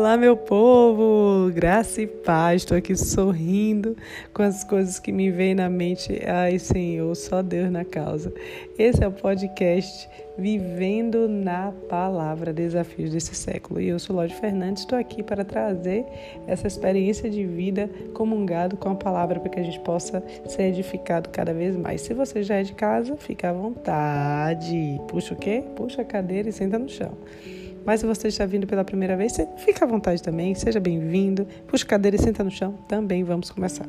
Olá, meu povo! Graça e paz. Estou aqui sorrindo com as coisas que me vêm na mente. Ai, Senhor, só Deus na causa. Esse é o podcast Vivendo na Palavra Desafios desse século. E eu sou Lorde Fernandes, estou aqui para trazer essa experiência de vida comungado com a palavra para que a gente possa ser edificado cada vez mais. Se você já é de casa, fica à vontade. Puxa o quê? Puxa a cadeira e senta no chão. Mas se você está vindo pela primeira vez, fica à vontade também, seja bem-vindo. Puxa cadeira e senta no chão. Também vamos começar.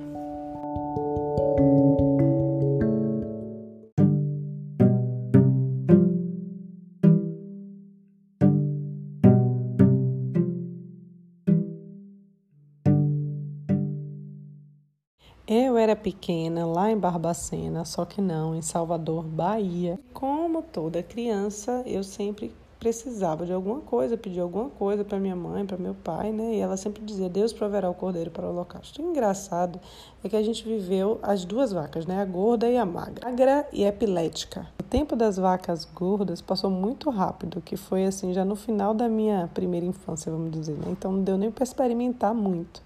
Eu era pequena lá em Barbacena, só que não, em Salvador, Bahia. Como toda criança, eu sempre precisava de alguma coisa, pedir alguma coisa para minha mãe, para meu pai, né? E ela sempre dizia: Deus proverá o cordeiro para o holocausto. O engraçado é que a gente viveu as duas vacas, né? A gorda e a magra, magra e epilética. O tempo das vacas gordas passou muito rápido, que foi assim já no final da minha primeira infância, vamos dizer, né? Então não deu nem para experimentar muito.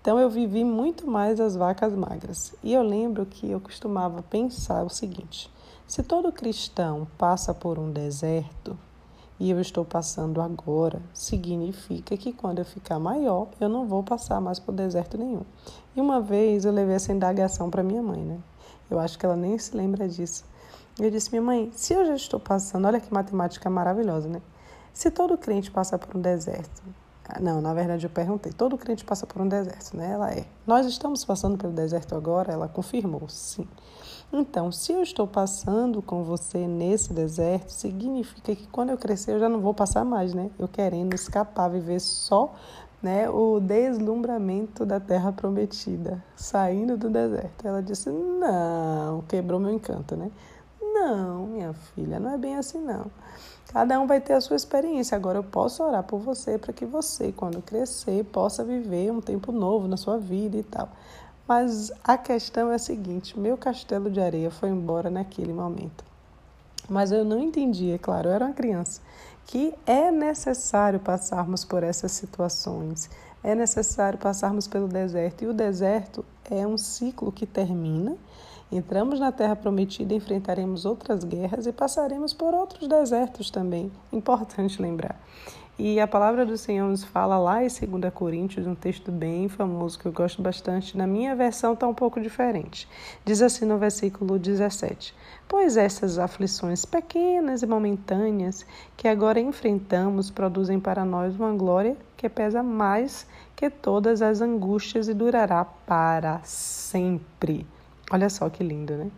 Então eu vivi muito mais as vacas magras. E eu lembro que eu costumava pensar o seguinte: se todo cristão passa por um deserto, e eu estou passando agora, significa que quando eu ficar maior, eu não vou passar mais por deserto nenhum. E uma vez eu levei essa indagação para minha mãe, né? Eu acho que ela nem se lembra disso. Eu disse, minha mãe, se eu já estou passando, olha que matemática maravilhosa, né? Se todo crente passa por um deserto, não, na verdade eu perguntei, todo crente passa por um deserto, né? Ela é. Nós estamos passando pelo deserto agora? Ela confirmou, sim. Então, se eu estou passando com você nesse deserto, significa que quando eu crescer eu já não vou passar mais, né? Eu querendo escapar, viver só né, o deslumbramento da terra prometida, saindo do deserto. Ela disse: Não, quebrou meu encanto, né? Não, minha filha, não é bem assim, não. Cada um vai ter a sua experiência. Agora, eu posso orar por você para que você, quando crescer, possa viver um tempo novo na sua vida e tal. Mas a questão é a seguinte: meu castelo de areia foi embora naquele momento. Mas eu não entendi, é claro, eu era uma criança, que é necessário passarmos por essas situações, é necessário passarmos pelo deserto. E o deserto é um ciclo que termina. Entramos na Terra Prometida, enfrentaremos outras guerras e passaremos por outros desertos também. Importante lembrar. E a palavra do Senhor nos fala lá em 2 Coríntios, um texto bem famoso que eu gosto bastante. Na minha versão está um pouco diferente. Diz assim no versículo 17: Pois essas aflições pequenas e momentâneas que agora enfrentamos produzem para nós uma glória que pesa mais que todas as angústias e durará para sempre. Olha só que lindo, né?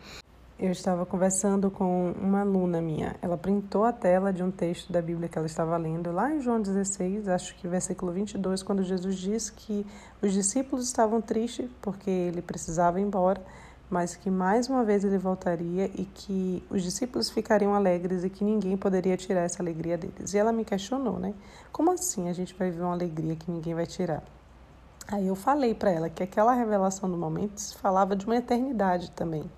eu estava conversando com uma aluna minha. Ela printou a tela de um texto da Bíblia que ela estava lendo, lá em João 16, acho que versículo 22, quando Jesus diz que os discípulos estavam tristes porque ele precisava ir embora, mas que mais uma vez ele voltaria e que os discípulos ficariam alegres e que ninguém poderia tirar essa alegria deles. E ela me questionou, né? Como assim a gente vai viver uma alegria que ninguém vai tirar? Aí eu falei para ela que aquela revelação do momento falava de uma eternidade também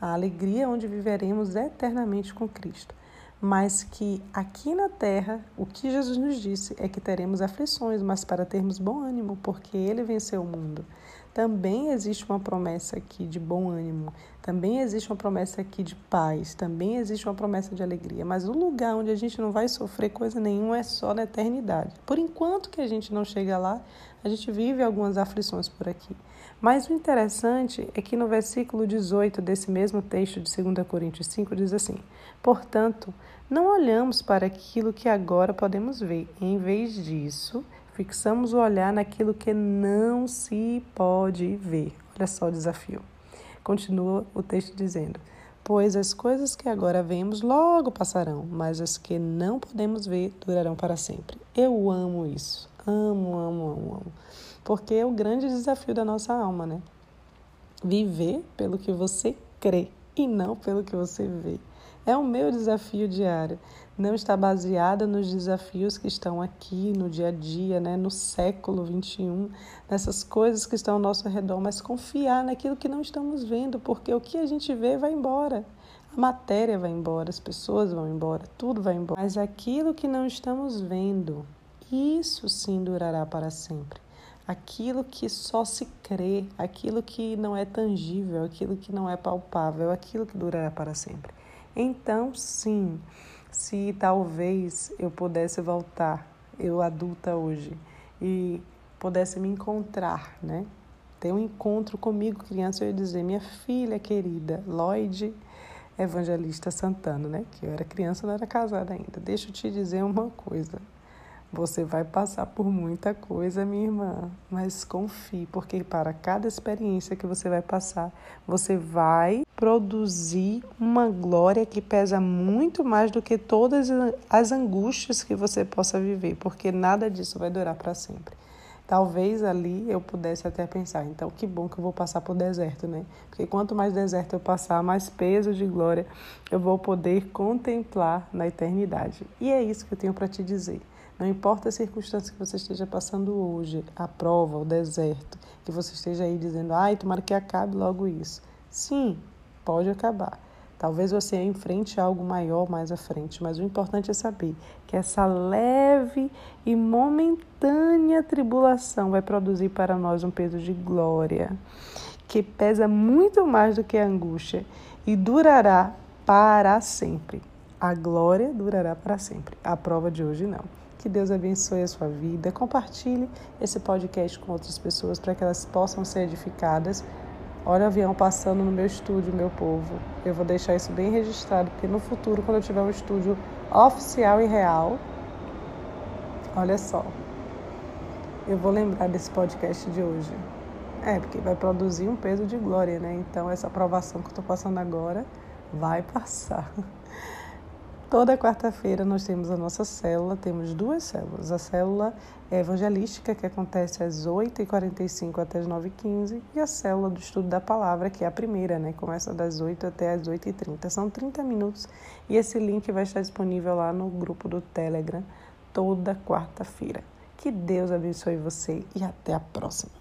a alegria onde viveremos eternamente com Cristo. Mas que aqui na terra, o que Jesus nos disse é que teremos aflições, mas para termos bom ânimo, porque Ele venceu o mundo. Também existe uma promessa aqui de bom ânimo, também existe uma promessa aqui de paz, também existe uma promessa de alegria. Mas o lugar onde a gente não vai sofrer coisa nenhuma é só na eternidade. Por enquanto que a gente não chega lá, a gente vive algumas aflições por aqui. Mas o interessante é que no versículo 18 desse mesmo texto de 2 Coríntios 5 diz assim: Portanto, não olhamos para aquilo que agora podemos ver, em vez disso, fixamos o olhar naquilo que não se pode ver. Olha só o desafio. Continua o texto dizendo: Pois as coisas que agora vemos logo passarão, mas as que não podemos ver durarão para sempre. Eu amo isso. Amo, amo, amo, amo porque é o grande desafio da nossa alma, né? Viver pelo que você crê e não pelo que você vê. É o meu desafio diário. Não está baseada nos desafios que estão aqui no dia a dia, né, no século 21, nessas coisas que estão ao nosso redor, mas confiar naquilo que não estamos vendo, porque o que a gente vê vai embora. A matéria vai embora, as pessoas vão embora, tudo vai embora. Mas aquilo que não estamos vendo, isso sim durará para sempre. Aquilo que só se crê, aquilo que não é tangível, aquilo que não é palpável, aquilo que durará para sempre. Então, sim, se talvez eu pudesse voltar, eu adulta hoje, e pudesse me encontrar, né? Ter um encontro comigo, criança, eu ia dizer: minha filha querida, Lloyd Evangelista Santana, né? Que eu era criança, não era casada ainda. Deixa eu te dizer uma coisa. Você vai passar por muita coisa, minha irmã, mas confie, porque para cada experiência que você vai passar, você vai produzir uma glória que pesa muito mais do que todas as angústias que você possa viver, porque nada disso vai durar para sempre. Talvez ali eu pudesse até pensar, então que bom que eu vou passar por deserto, né? Porque quanto mais deserto eu passar, mais peso de glória eu vou poder contemplar na eternidade. E é isso que eu tenho para te dizer. Não importa a circunstância que você esteja passando hoje, a prova, o deserto, que você esteja aí dizendo, ai, tomara que acabe logo isso. Sim, pode acabar. Talvez você enfrente algo maior mais à frente, mas o importante é saber que essa leve e momentânea tribulação vai produzir para nós um peso de glória, que pesa muito mais do que a angústia e durará para sempre. A glória durará para sempre. A prova de hoje não. Que Deus abençoe a sua vida. Compartilhe esse podcast com outras pessoas para que elas possam ser edificadas Olha o avião passando no meu estúdio, meu povo. Eu vou deixar isso bem registrado, porque no futuro, quando eu tiver um estúdio oficial e real, olha só, eu vou lembrar desse podcast de hoje. É, porque vai produzir um peso de glória, né? Então, essa aprovação que eu estou passando agora vai passar. Toda quarta-feira nós temos a nossa célula, temos duas células. A célula evangelística, que acontece às 8h45 até as 9h15, e a célula do estudo da palavra, que é a primeira, né? Começa das 8 até as 8h30. São 30 minutos e esse link vai estar disponível lá no grupo do Telegram toda quarta-feira. Que Deus abençoe você e até a próxima.